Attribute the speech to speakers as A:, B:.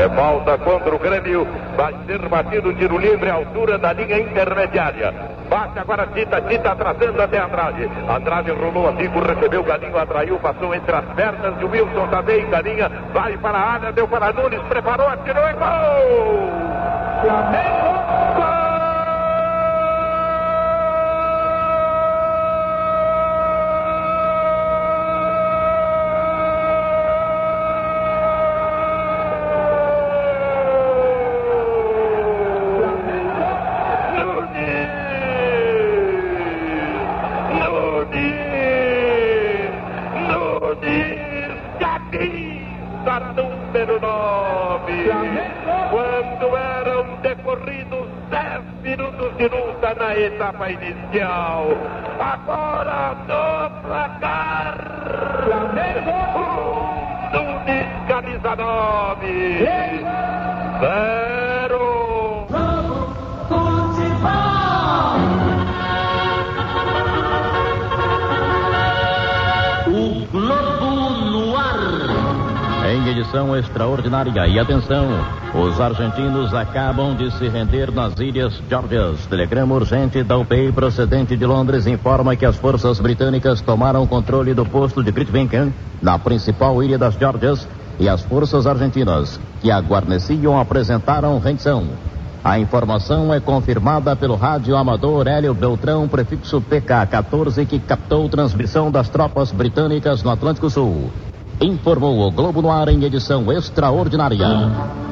A: É falta contra o Grêmio. Vai ser batido tiro livre à altura da linha intermediária. Bate agora Tita, Tita trazendo até Andrade. Andrade rolou a bico, recebeu Galinho, atraiu, passou entre as pernas de Wilson também. Galinha vai para a área, deu para Nunes, preparou, atirou e gol! Flamengo! Número 9. Quando eram decorridos 10 minutos de luta na etapa inicial. Agora no placar. Flamengo. Nunes, camisa 9. Zero.
B: Edição extraordinária. E atenção, os argentinos acabam de se render nas Ilhas Georgias. Telegrama urgente da UPI procedente de Londres informa que as forças britânicas tomaram controle do posto de Grytviken, na principal ilha das Georgias, e as forças argentinas, que a guarneciam, apresentaram rendição. A informação é confirmada pelo rádio amador Hélio Beltrão, prefixo PK-14, que captou transmissão das tropas britânicas no Atlântico Sul. Informou o Globo no ar em edição extraordinária.